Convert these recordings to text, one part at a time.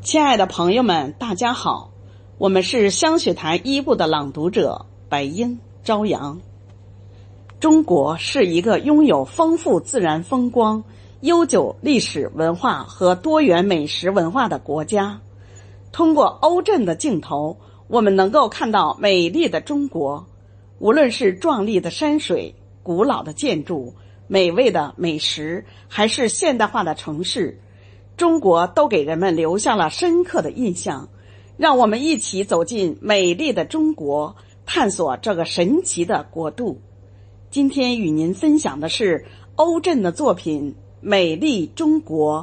亲爱的朋友们，大家好，我们是香雪台一部的朗读者白英、朝阳。中国是一个拥有丰富自然风光、悠久历史文化和多元美食文化的国家。通过欧镇的镜头，我们能够看到美丽的中国。无论是壮丽的山水、古老的建筑、美味的美食，还是现代化的城市。中国都给人们留下了深刻的印象，让我们一起走进美丽的中国，探索这个神奇的国度。今天与您分享的是欧震的作品《美丽中国》。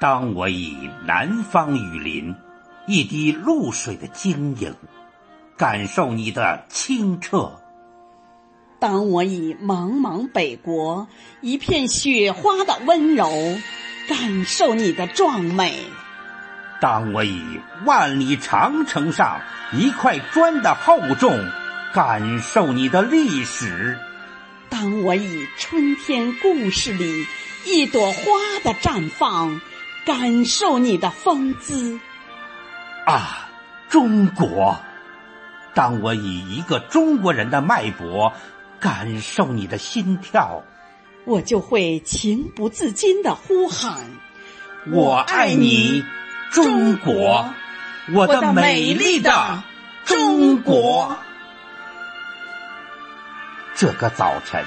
当我以南方雨林一滴露水的晶莹，感受你的清澈；当我以茫茫北国一片雪花的温柔，感受你的壮美；当我以万里长城上一块砖的厚重，感受你的历史；当我以春天故事里一朵花的绽放。感受你的风姿，啊，中国！当我以一个中国人的脉搏感受你的心跳，我就会情不自禁的呼喊：“我爱你，中国！我的美丽的中国！”这个早晨，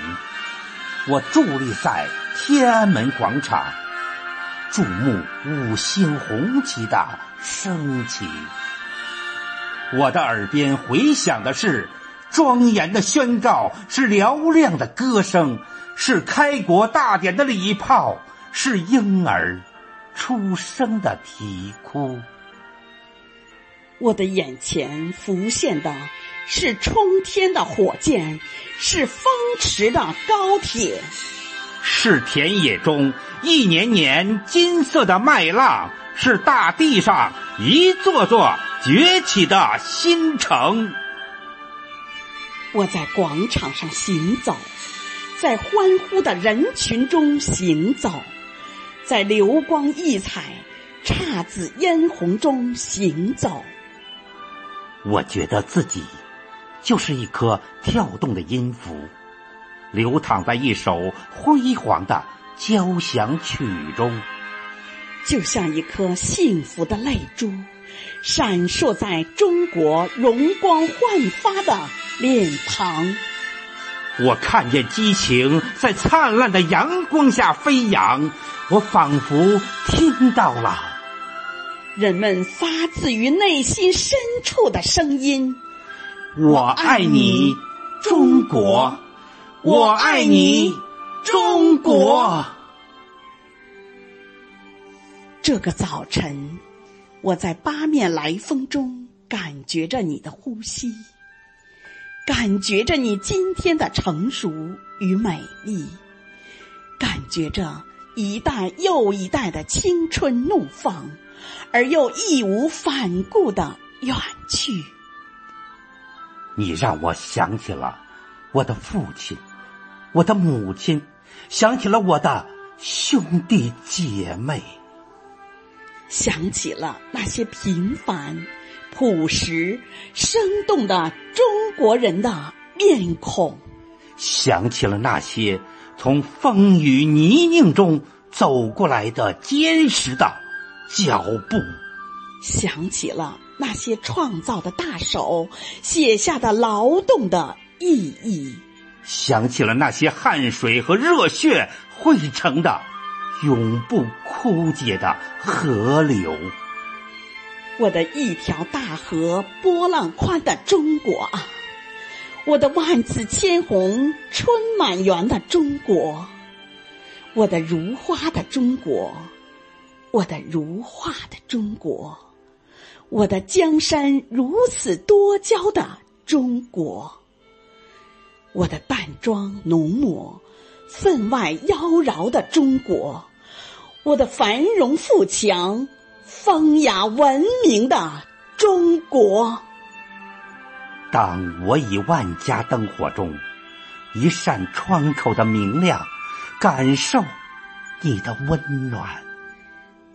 我伫立在天安门广场。注目五星红旗的升起，我的耳边回响的是庄严的宣告，是嘹亮的歌声，是开国大典的礼炮，是婴儿出生的啼哭。我的眼前浮现的是冲天的火箭，是风驰的高铁。是田野中一年年金色的麦浪，是大地上一座座崛起的新城。我在广场上行走，在欢呼的人群中行走，在流光溢彩、姹紫嫣红中行走。我觉得自己就是一颗跳动的音符。流淌在一首辉煌的交响曲中，就像一颗幸福的泪珠，闪烁在中国容光焕发的脸庞。我看见激情在灿烂的阳光下飞扬，我仿佛听到了人们发自于内心深处的声音：“我爱你，中国。”我爱你，中国。这个早晨，我在八面来风中感觉着你的呼吸，感觉着你今天的成熟与美丽，感觉着一代又一代的青春怒放，而又义无反顾的远去。你让我想起了我的父亲。我的母亲想起了我的兄弟姐妹，想起了那些平凡、朴实、生动的中国人的面孔，想起了那些从风雨泥泞中走过来的坚实的脚步，想起了那些创造的大手写下的劳动的意义。想起了那些汗水和热血汇成的永不枯竭的河流，我的一条大河波浪宽的中国啊，我的万紫千红春满园的中国，我的如花的中国，我的如画的中国，我的江山如此多娇的中国。我的淡妆浓抹、分外妖娆的中国，我的繁荣富强、风雅文明的中国。当我以万家灯火中一扇窗口的明亮，感受你的温暖；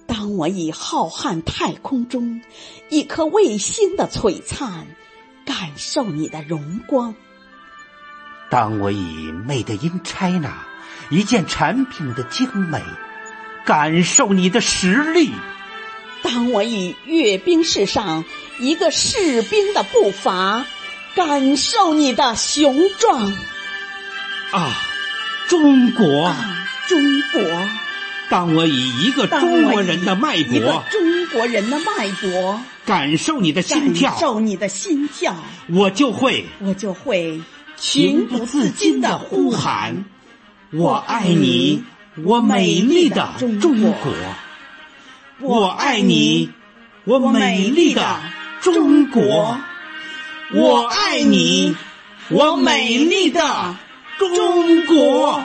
当我以浩瀚太空中一颗卫星的璀璨，感受你的荣光；当我以 Made in China 一件产品的精美，感受你的实力；当我以阅兵式上一个士兵的步伐。感受你的雄壮啊，中国！啊，中国！当我以一个中国人的脉搏，一个中国人的脉搏，感受你的心跳，感受你的心跳，我就会，我就会情不自禁的呼喊：我爱你，我美丽的中国！我爱你，我美丽的中国！我爱你，我美丽的中国。